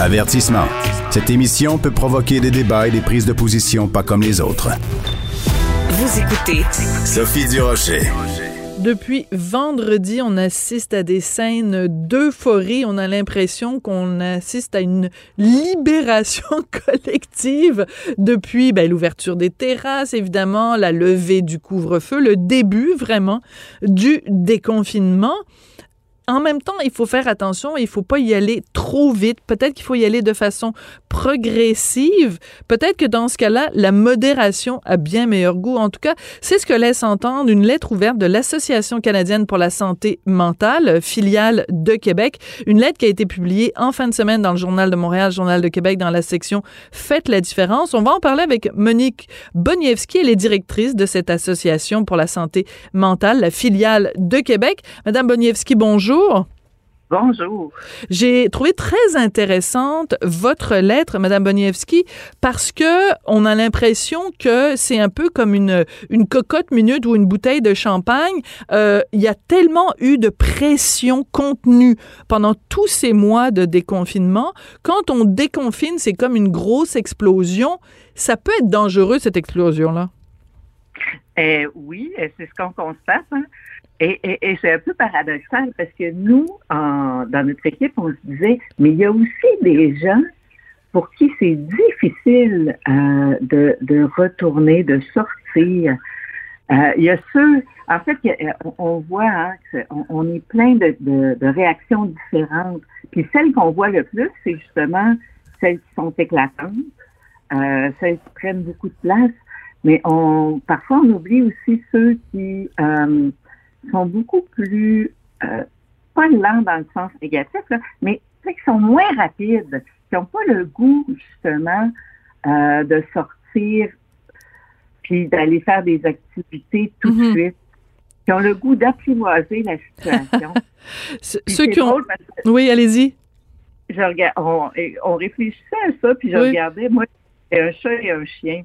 Avertissement. Cette émission peut provoquer des débats et des prises de position pas comme les autres. Vous écoutez Sophie Durocher. Depuis vendredi, on assiste à des scènes d'euphorie. On a l'impression qu'on assiste à une libération collective depuis ben, l'ouverture des terrasses, évidemment, la levée du couvre-feu, le début vraiment du déconfinement en même temps, il faut faire attention, il faut pas y aller trop vite. Peut-être qu'il faut y aller de façon progressive. Peut-être que dans ce cas-là, la modération a bien meilleur goût. En tout cas, c'est ce que laisse entendre une lettre ouverte de l'Association canadienne pour la santé mentale, filiale de Québec. Une lettre qui a été publiée en fin de semaine dans le Journal de Montréal, Journal de Québec, dans la section Faites la différence. On va en parler avec Monique Boniewski. Elle est directrice de cette association pour la santé mentale, la filiale de Québec. Madame Boniewski, bonjour bonjour. Bonjour. J'ai trouvé très intéressante votre lettre, Madame Boniewski, parce que on a l'impression que c'est un peu comme une, une cocotte minute ou une bouteille de champagne. Euh, il y a tellement eu de pression contenue pendant tous ces mois de déconfinement. Quand on déconfine, c'est comme une grosse explosion. Ça peut être dangereux, cette explosion-là. Euh, oui, c'est ce qu'on constate. Hein. Et, c'est un peu paradoxal parce que nous, dans notre équipe, on se disait, mais il y a aussi des gens pour qui c'est difficile euh, de, retourner, de sortir. Euh, il y a ceux, en fait, on, voit hein, qu'on est plein de, réactions différentes. Puis celles qu'on voit le plus, c'est justement celles qui sont éclatantes, euh, celles qui prennent beaucoup de place. Mais on, parfois, on oublie aussi ceux qui sont beaucoup plus, euh, pas lents dans le sens négatif, mais qui sont moins rapides, qui n'ont pas le goût, justement, euh, de sortir puis d'aller faire des activités tout de mm-hmm. suite, qui ont le goût d'apprivoiser la situation. Ceux qui ont... Oui, allez-y. Je regarde, on, on, réfléchissait à ça, puis je regardais, moi, j'ai un chat et un chien.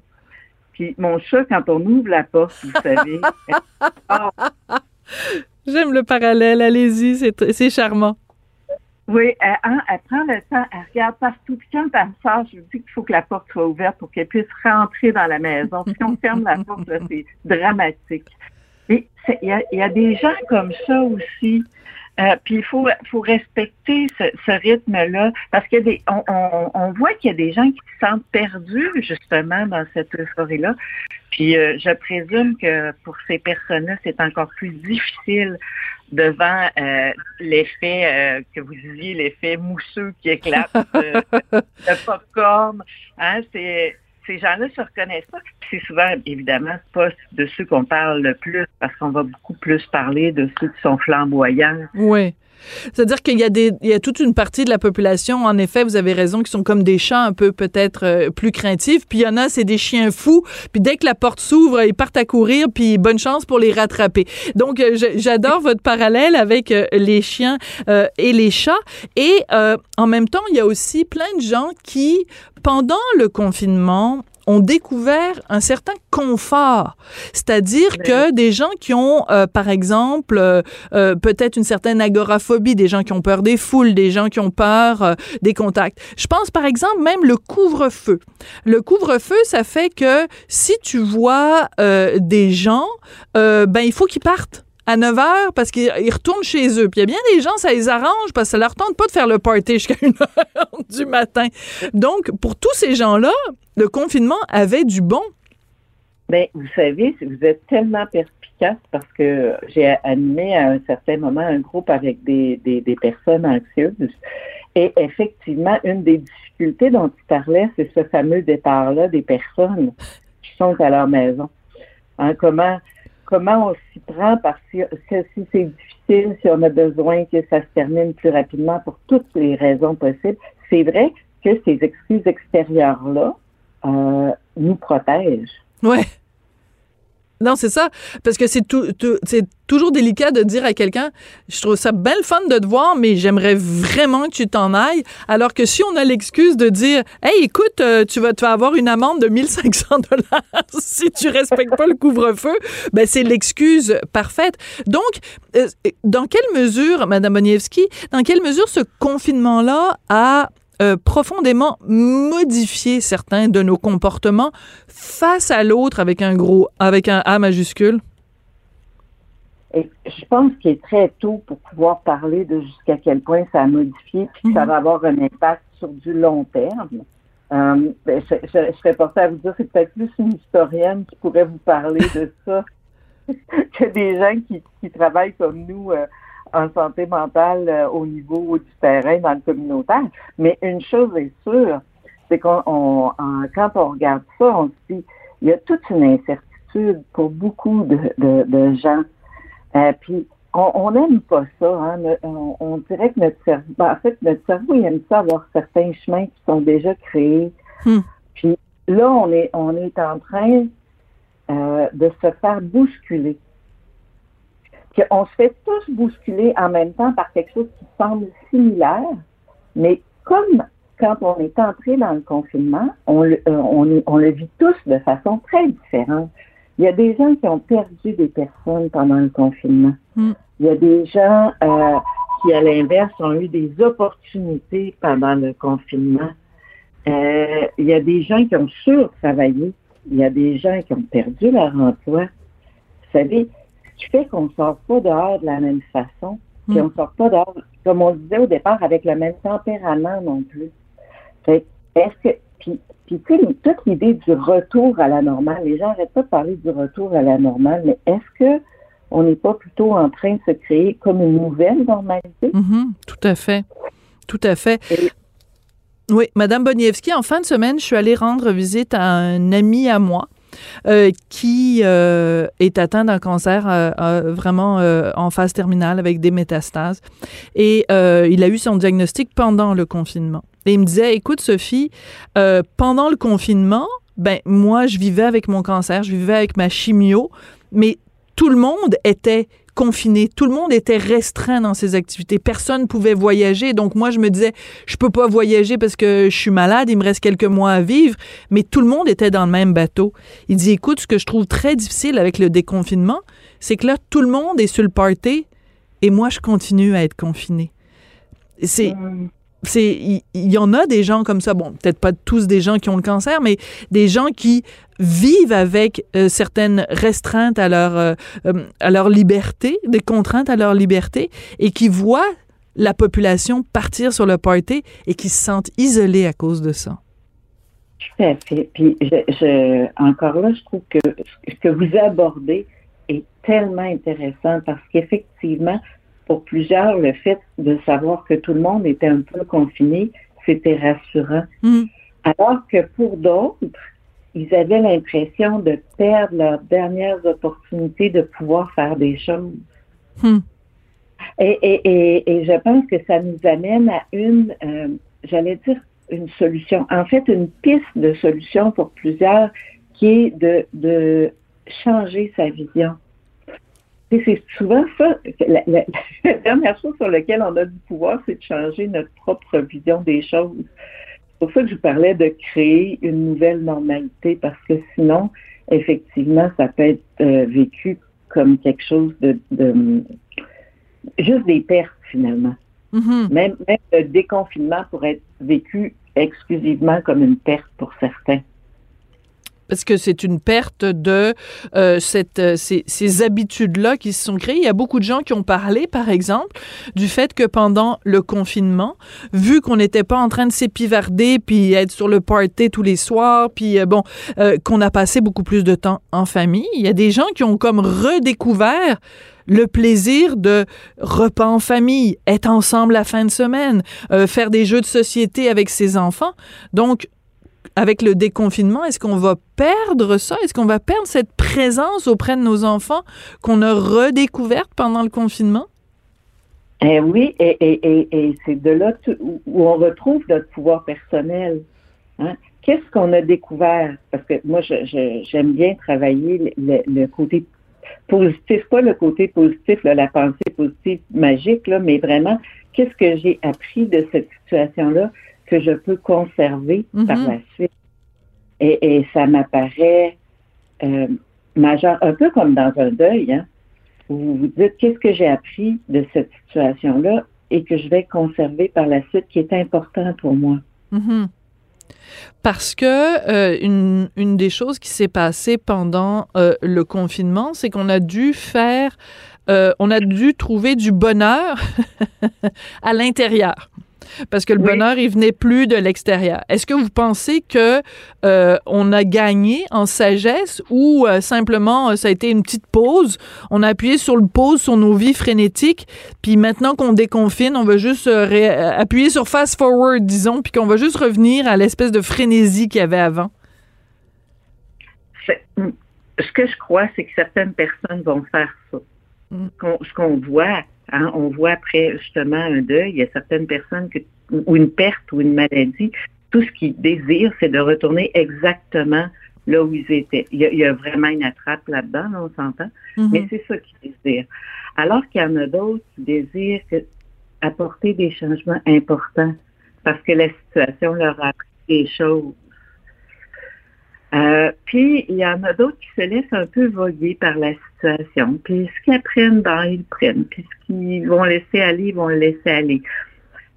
Puis mon chat, quand on ouvre la porte, vous savez, J'aime le parallèle, allez-y, c'est charmant. Oui, elle, prend le temps, elle regarde partout. Puis quand elle sort, je lui dis qu'il faut que la porte soit ouverte pour qu'elle puisse rentrer dans la maison. Si on ferme la porte, c'est dramatique. Et il y a, des gens comme ça aussi. Euh, puis il faut, faut respecter ce, rythme-là parce des, on, on, voit qu'il y a des gens qui se sentent perdus justement dans cette euphorie-là. Puis euh, je présume que pour ces personnes-là, c'est encore plus difficile devant euh, l'effet que vous disiez, l'effet mousseux qui éclate de popcorn. Hein, c'est ces gens-là se reconnaissent pas. C'est souvent, évidemment, pas de ceux qu'on parle le plus, parce qu'on va beaucoup plus parler de ceux qui sont flamboyants. Oui. C'est-à-dire qu'il y a y a toute une partie de la population, en effet, vous avez raison, qui sont comme des chats un peu peut-être euh, plus craintifs. Puis il y en a, c'est des chiens fous. Puis dès que la porte s'ouvre, ils partent à courir. Puis bonne chance pour les rattraper. Donc euh, j'adore votre parallèle avec euh, les chiens et les chats. Et en même temps, il y a aussi plein de gens qui, pendant le confinement, ont découvert un certain confort. C'est-à-dire que des gens qui ont, euh, par exemple, euh, euh, peut-être une certaine agoraphobie, des gens qui ont peur des foules, des gens qui ont peur des contacts. Je pense, par exemple, même le couvre-feu. Le couvre-feu, ça fait que si tu vois des gens, ben il faut qu'ils partent à 9 h parce qu'ils retournent chez eux. Puis il y a bien des gens, ça les arrange parce que ça leur tente pas de faire le party jusqu'à 1 h du matin. Donc, pour tous ces gens-là, le confinement avait du bon. Bien, vous savez, vous êtes tellement perspicace parce que j'ai animé à un certain moment un groupe avec des, des, personnes anxieuses. Et effectivement, une des difficultés dont tu parlais, c'est ce fameux départ-là des personnes qui sont à leur maison. Hein, comment comment on s'y prend parce que si c'est difficile, si on a besoin que ça se termine plus rapidement pour toutes les raisons possibles, c'est vrai que ces excuses extérieures-là euh, nous protègent. Ouais. Non, c'est ça. Parce que c'est tout, c'est toujours délicat de dire à quelqu'un, je trouve ça belle fun de te voir, mais j'aimerais vraiment que tu t'en ailles. Alors que si on a l'excuse de dire, hey, écoute, euh, tu vas, tu vas avoir une amende de 1500 dollars si tu respectes pas le couvre-feu, ben c'est l'excuse parfaite. Donc, euh, dans quelle mesure, Madame Boniewski, dans quelle mesure ce confinement-là a euh, profondément modifié certains de nos comportements face à l'autre avec un gros, avec un A majuscule? Je pense qu'il est très tôt pour pouvoir parler de jusqu'à quel point ça a modifié, puis ça mhm. va avoir un impact sur du long terme. Euh, ben, je, serais portée à vous dire, c'est peut-être plus une historienne qui pourrait vous parler de ça que des gens qui, qui travaillent comme nous euh, en santé mentale euh, au niveau du terrain dans le communautaire. Mais une chose est sûre, c'est qu'on quand on regarde ça, on se dit il y a toute une incertitude pour beaucoup de, de, gens. Euh, puis on n'aime pas ça. Hein? On, dirait que notre cerveau, ben, en fait, notre cerveau il aime ça avoir certains chemins qui sont déjà créés. Hmm. Puis là, on est on est en train euh, de se faire bousculer qu'on se fait tous bousculer en même temps par quelque chose qui semble similaire, mais comme quand on est entré dans le confinement, on le, euh, on, le vit tous de façon très différente. Il y a des gens qui ont perdu des personnes pendant le confinement. Hmm. Il y a des gens euh, qui, à l'inverse, ont eu des opportunités pendant le confinement. Euh, il y a des gens qui ont sur-travaillé. Il y a des gens qui ont perdu leur emploi. Vous savez, qui fait qu'on ne sort pas dehors de la même façon, puis mm. on sort pas dehors, comme on le disait au départ, avec le même tempérament non plus. Est-ce que, puis, puis toute l'idée du retour à la normale, les gens n'arrêtent pas de parler du retour à la normale, mais est-ce que on n'est pas plutôt en train de se créer comme une nouvelle normalité? Mm-hmm. tout à fait. Tout à fait. oui, Madame Boniewski, en fin de semaine, je suis allée rendre visite à un ami à moi euh, qui euh, est atteint d'un cancer euh, vraiment en phase terminale avec des métastases. Et il a eu son diagnostic pendant le confinement. Et il me disait, écoute Sophie, pendant le confinement, ben moi je vivais avec mon cancer, je vivais avec ma chimio, mais tout le monde était confiné. Tout le monde était restreint dans ses activités. Personne pouvait voyager. Donc moi, je me disais, je peux pas voyager parce que je suis malade, il me reste quelques mois à vivre. Mais tout le monde était dans le même bateau. Il dit, écoute, ce que je trouve très difficile avec le déconfinement, c'est que là, tout le monde est sur le party et moi, je continue à être confiné. C'est, mm c'est il y, en a des gens comme ça bon peut-être pas tous des gens qui ont le cancer mais des gens qui vivent avec euh, certaines restreintes à leur euh, euh, à leur liberté des contraintes à leur liberté et qui voient la population partir sur le party et qui se sentent isolés à cause de ça. Tout à fait. Puis encore là, je trouve que ce que vous abordez est tellement intéressant parce qu'effectivement, pour plusieurs, le fait de savoir que tout le monde était un peu confiné, c'était rassurant. Hmm. Alors que pour d'autres, ils avaient l'impression de perdre leurs dernières opportunités de pouvoir faire des choses. Hmm. Et, je pense que ça nous amène à une, euh, j'allais dire, une solution. En fait, une piste de solution pour plusieurs qui est de, de changer sa vision c'est souvent ça, la, dernière chose sur laquelle on a du pouvoir, c'est de changer notre propre vision des choses. C'est pour ça que je parlais de créer une nouvelle normalité, parce que sinon, effectivement, ça peut être euh, vécu comme quelque chose de, juste des pertes finalement. Mm-hmm. même, même le déconfinement pourrait être vécu exclusivement comme une perte pour certains parce que c'est une perte de euh, cette, euh, ces, ces habitudes-là qui se sont créées. Il y a beaucoup de gens qui ont parlé, par exemple, du fait que pendant le confinement, vu qu'on n'était pas en train de s'épivarder puis être sur le party tous les soirs, puis euh, bon, qu'on a passé beaucoup plus de temps en famille, il y a des gens qui ont comme redécouvert le plaisir de repas en famille, être ensemble la fin de semaine, faire des jeux de société avec ses enfants. Donc, avec le déconfinement, est-ce qu'on va perdre ça? Est-ce qu'on va perdre cette présence auprès de nos enfants qu'on a redécouverte pendant le confinement? Eh oui, et, c'est de là où on retrouve notre pouvoir personnel. Hein? Qu'est-ce qu'on a découvert? Parce que moi, j'aime bien travailler le, côté positif, pas le côté positif, la pensée positive magique, mais vraiment, qu'est-ce que j'ai appris de cette situation-là? Que je peux conserver par mm-hmm. la suite? Et, et ça m'apparaît euh, majeur, un peu comme dans un deuil, hein? vous vous dites qu'est-ce que j'ai appris de cette situation-là et que je vais conserver par la suite qui est important pour moi? Mm-hmm. Parce que euh, une, une, des choses qui s'est passée pendant euh, le confinement, c'est qu'on a dû faire, on a dû trouver du bonheur à l'intérieur parce que le bonheur, il venait plus de l'extérieur. Est-ce que vous pensez que euh, on a gagné en sagesse ou euh, simplement euh, ça a été une petite pause, on a appuyé sur le pause sur nos vies frénétiques, puis maintenant qu'on déconfine, on va juste appuyer sur fast forward, disons, puis qu'on va juste revenir à l'espèce de frénésie qu'il y avait avant? Ce que je crois, c'est que certaines personnes vont faire ça. Mm. Ce qu'on voit, Hein, on voit après justement un deuil, il y a certaines personnes que, ou une perte ou une maladie, tout ce qu'ils désirent, c'est de retourner exactement là où ils étaient. Il y a, vraiment une attrape là-dedans, on s'entend, mm-hmm. mais c'est ça qu'ils désirent. Alors qu'il y en a d'autres qui désirent apporter des changements importants parce que la situation leur a appris des choses euh, puis, il y en a d'autres qui se laissent un peu voguer par la situation. Puis, ce qu'ils apprennent, ben, ils prennent. Puis, ce qu'ils vont laisser aller, ils vont le laisser aller.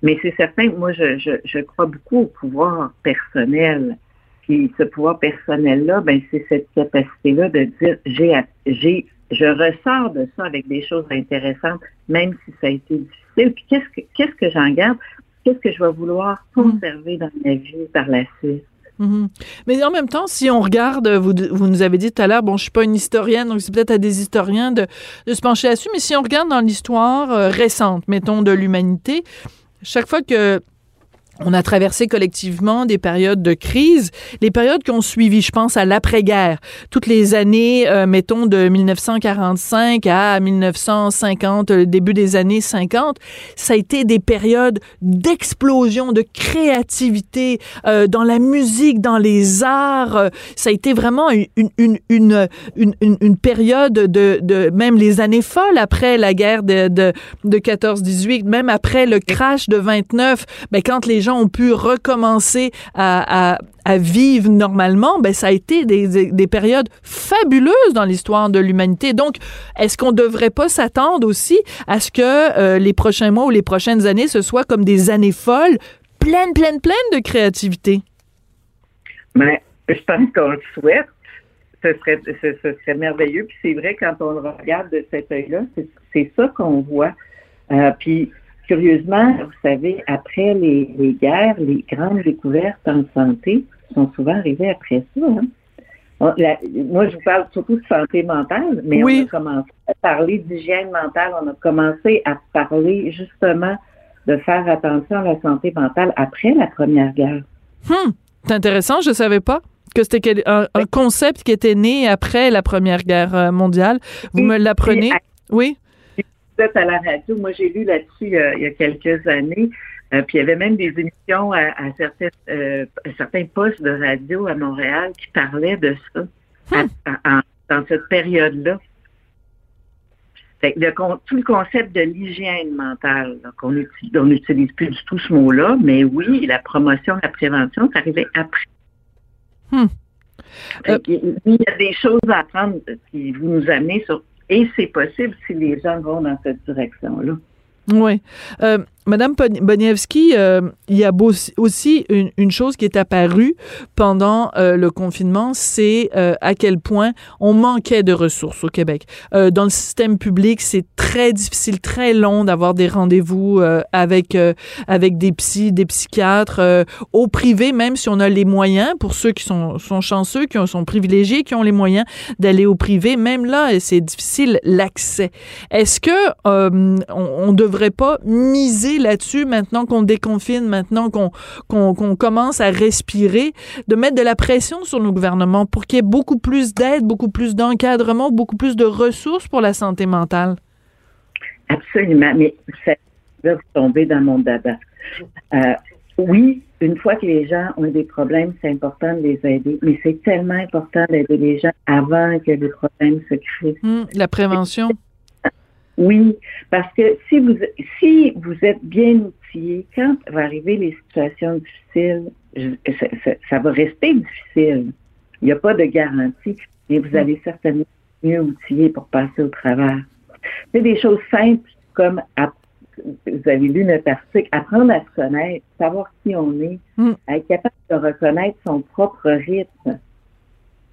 Mais c'est certain que moi, je, je, je, crois beaucoup au pouvoir personnel. Puis, ce pouvoir personnel-là, ben, c'est cette capacité-là de dire, j'ai, j'ai, je ressors de ça avec des choses intéressantes, même si ça a été difficile. Puis, qu'est-ce que, qu'est-ce que j'en garde? Qu'est-ce que je vais vouloir conserver dans ma vie par la suite? Mhm. Mais en même temps, si on regarde, vous, vous nous avez dit tout à l'heure, bon, je suis pas une historienne, donc c'est peut-être à des historiens de, se pencher là-dessus, mais si on regarde dans l'histoire euh, récente, mettons, de l'humanité, chaque fois que on a traversé collectivement des périodes de crise, les périodes qui ont suivi, je pense à l'après-guerre, toutes les années, euh, mettons, de 1945 à 1950, le début des années 50, ça a été des périodes d'explosion, de créativité euh, dans la musique, dans les arts. Ça a été vraiment une, une, une, une, une période de, de, même les années folles après la guerre de, de, de 14-18, même après le crash de 29, ben, quand les gens ont pu recommencer à, vivre normalement, ben ça a été des, périodes fabuleuses dans l'histoire de l'humanité. Donc, est-ce qu'on ne devrait pas s'attendre aussi à ce que euh, les prochains mois ou les prochaines années, ce soit comme des années folles, pleines, pleines, pleines de créativité? Mais je pense qu'on le souhaite. Ce serait, merveilleux. Puis c'est vrai, quand on le regarde de cet œil-là, c'est ça qu'on voit. Euh, puis curieusement, vous savez, après les, guerres, les grandes découvertes en santé sont souvent arrivées après ça. Hein. moi, je vous parle surtout de santé mentale, mais on a commencé à parler d'hygiène mentale. On a commencé à parler justement de faire attention à la santé mentale après la Première Guerre. Hum, c'est intéressant, je ne savais pas que c'était un, concept qui était né après la Première Guerre euh, mondiale. Vous me l'apprenez? Oui à la radio. Moi, j'ai lu là-dessus euh, il y a quelques années. Euh, puis il y avait même des émissions à, euh, certains postes de radio à Montréal qui parlaient de ça hmm. dans cette période-là. tout le concept de l'hygiène mentale, qu'on n'utilise plus du tout ce mot-là, mais oui, la promotion, la prévention, ça arrivait après. Hmm. il y a des choses à apprendre qui vous nous amenez sur et c'est possible si les gens vont dans cette direction-là. Oui. Euh, Madame Boniewski, euh, il y a aussi une, chose qui est apparue pendant euh, le confinement, c'est euh, à quel point on manquait de ressources au Québec. dans le système public, c'est très difficile, très long d'avoir des rendez-vous avec avec des psys, des psychiatres. au privé, même si on a les moyens, pour ceux qui sont, sont chanceux, qui sont privilégiés, qui ont les moyens d'aller au privé, même là, c'est difficile l'accès. Est-ce que on, on devrait pas miser là-dessus maintenant qu'on déconfine, maintenant qu'on commence à respirer, de mettre de la pression sur nos gouvernements pour qu'il y ait beaucoup plus d'aide, beaucoup plus d'encadrement, beaucoup plus de ressources pour la santé mentale? Absolument. Mais là, vous tombez dans mon dada. Euh, oui, une fois que les gens ont des problèmes, c'est important de les aider, mais c'est tellement important d'aider les gens avant que les problèmes se créent. Hum, la prévention. Oui, parce que si vous si vous êtes bien outillé, quand va arriver les situations difficiles, ça, ça, ça va rester difficile. Il n'y a pas de garantie, mais vous allez certainement mieux outillé pour passer au travers. C'est des choses simples comme vous avez lu notre article, apprendre à se connaître, savoir qui on est, Mm. être capable de reconnaître son propre rythme.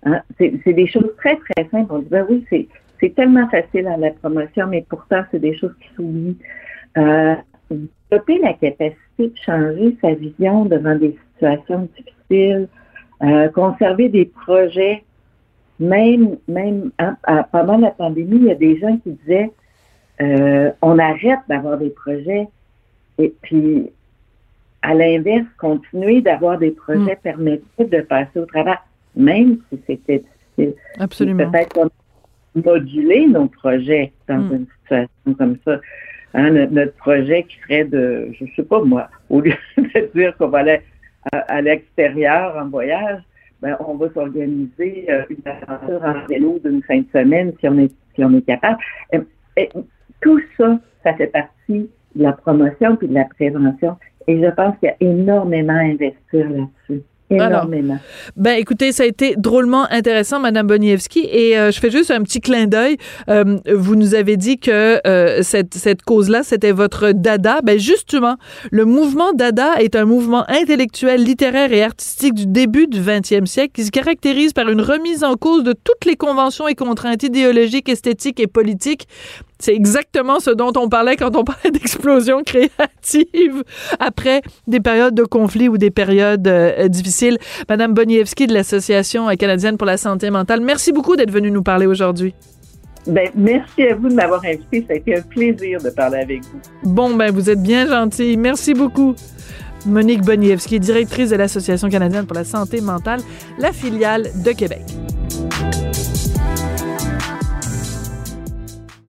Hein? C'est des choses très, très simples. On dit, ben oui, c'est c'est tellement facile à la promotion, mais pourtant, c'est des choses qui s'oublient. Euh, développer la capacité de changer sa vision devant des situations difficiles, euh, conserver des projets, même, même hein, pendant la pandémie, il y a des gens qui disaient euh, on arrête d'avoir des projets et puis à l'inverse, continuer d'avoir des projets permettait de passer au travers, même si c'était difficile. Absolument. Peut-être qu'on a modulé nos projets dans Mm. une situation comme ça. Hein, notre, notre projet qui serait de, je sais pas moi, au lieu de dire qu'on va aller à, à l'extérieur en voyage, ben, on va s'organiser euh, une aventure en vélo d'une fin de semaine si on est, si on est capable. Et tout ça, ça fait partie de la promotion puis de la prévention. Et je pense qu'il y a énormément à investir là-dessus. Alors. Ben, écoutez, ça a été drôlement intéressant, Madame Boniewski, et euh, je fais juste un petit clin d'œil. Euh, vous nous avez dit que euh, cette, cette cause-là, c'était votre dada. Ben, justement, le mouvement dada est un mouvement intellectuel, littéraire et artistique du début du 20e siècle qui se caractérise par une remise en cause de toutes les conventions et contraintes idéologiques, esthétiques et politiques c'est exactement ce dont on parlait quand on parlait d'explosion créative après des périodes de conflit ou des périodes euh, difficiles. Madame Boniewski de l'Association canadienne pour la santé mentale, merci beaucoup d'être venue nous parler aujourd'hui. Ben, merci à vous de m'avoir invité. Ça a été un plaisir de parler avec vous. Bon, ben, vous êtes bien gentil. Merci beaucoup. Monique Boniewski, directrice de l'Association canadienne pour la santé mentale, la filiale de Québec.